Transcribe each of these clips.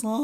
さら。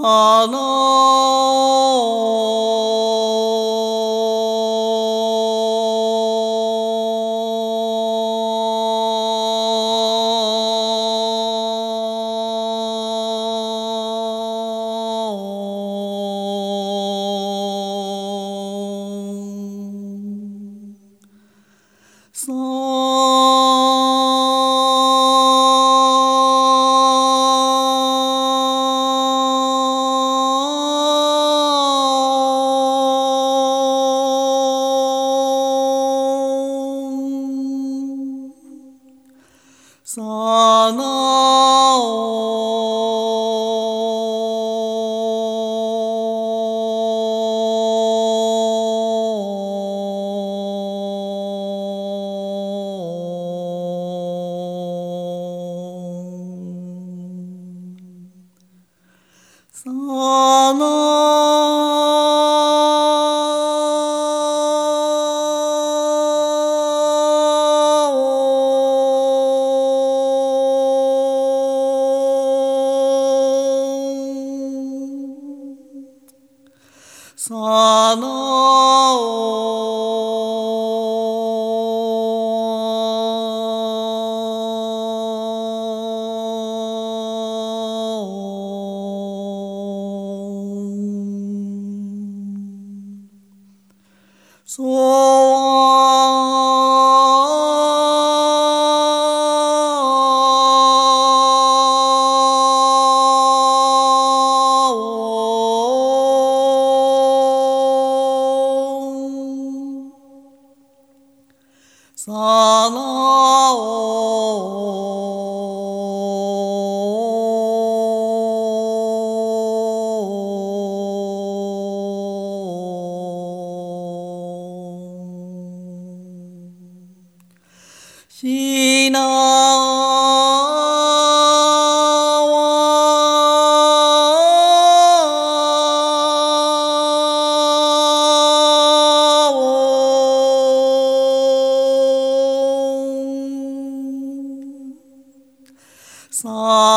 啦啦啦西那哇哦，三。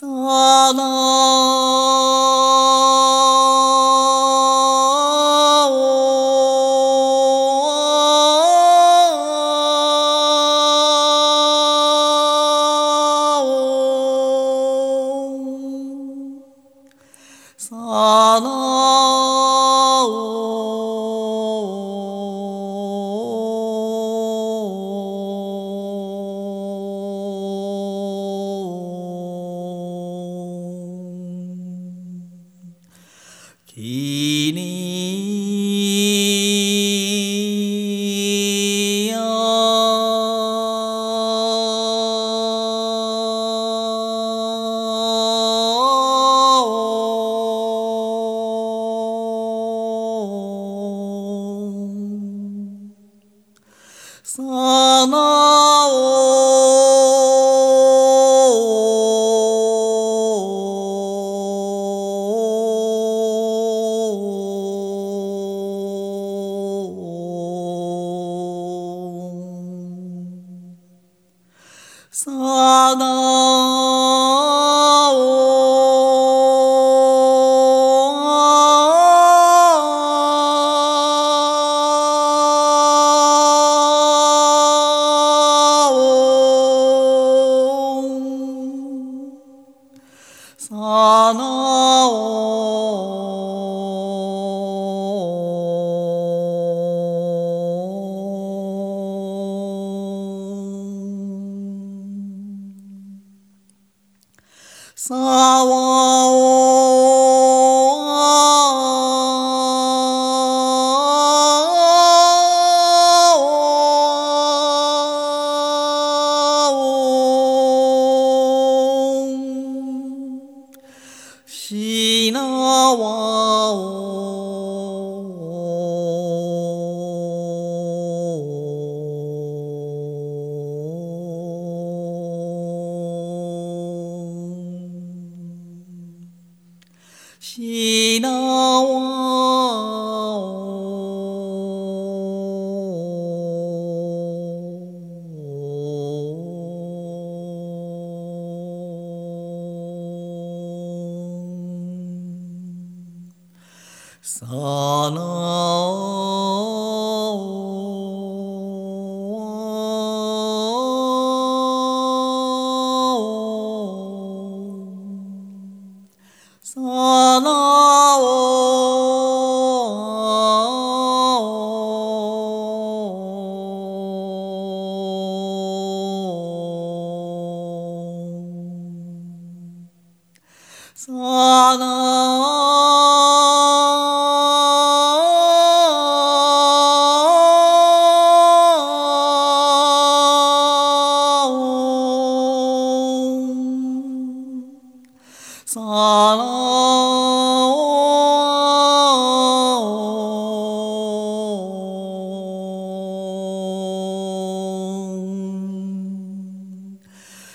Salam. さださなお喜乐王。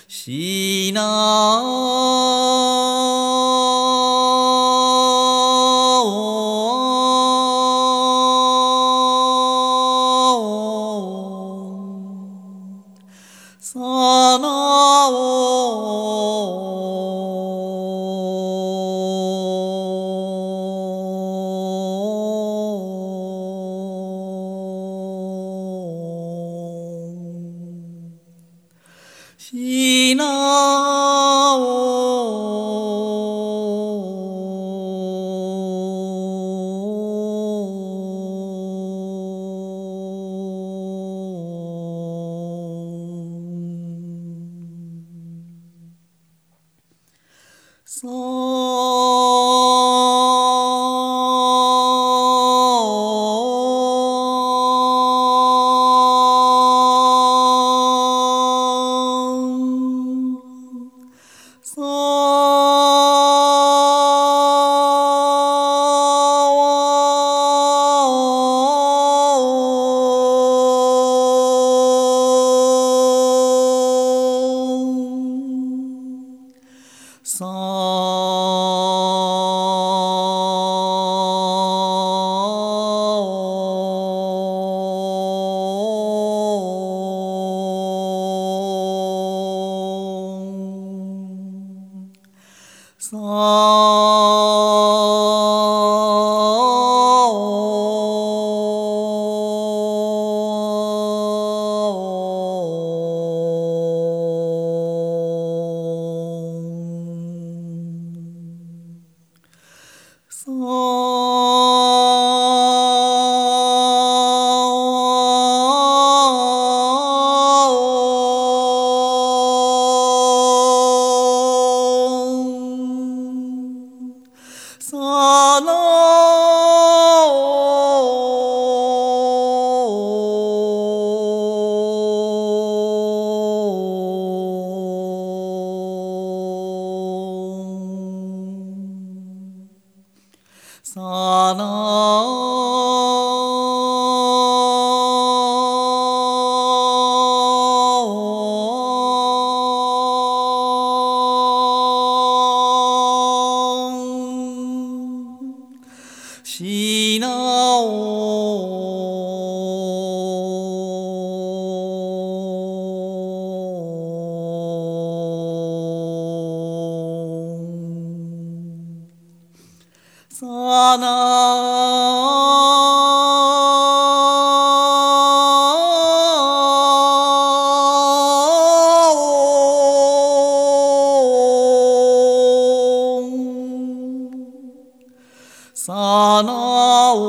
西 지나오. そ。その萨那翁，萨那翁。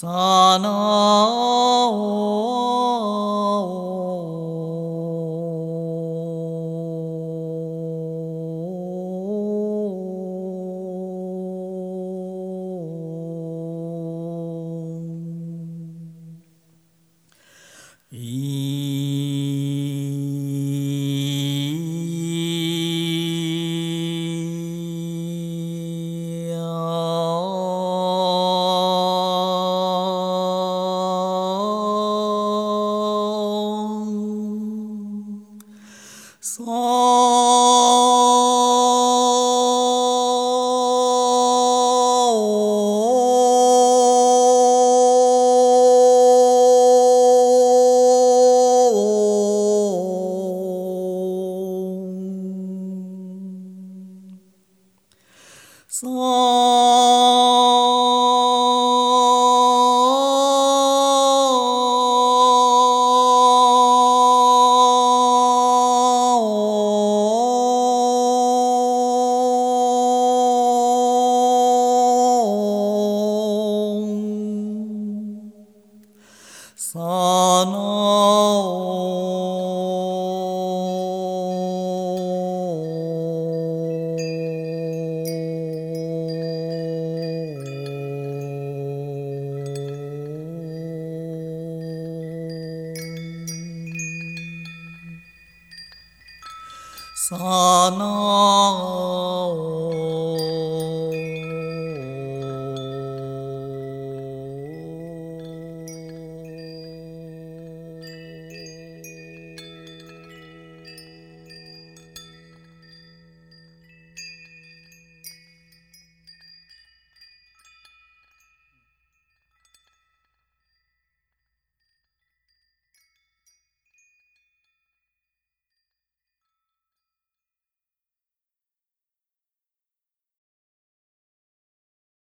在那哦哦哦！刹那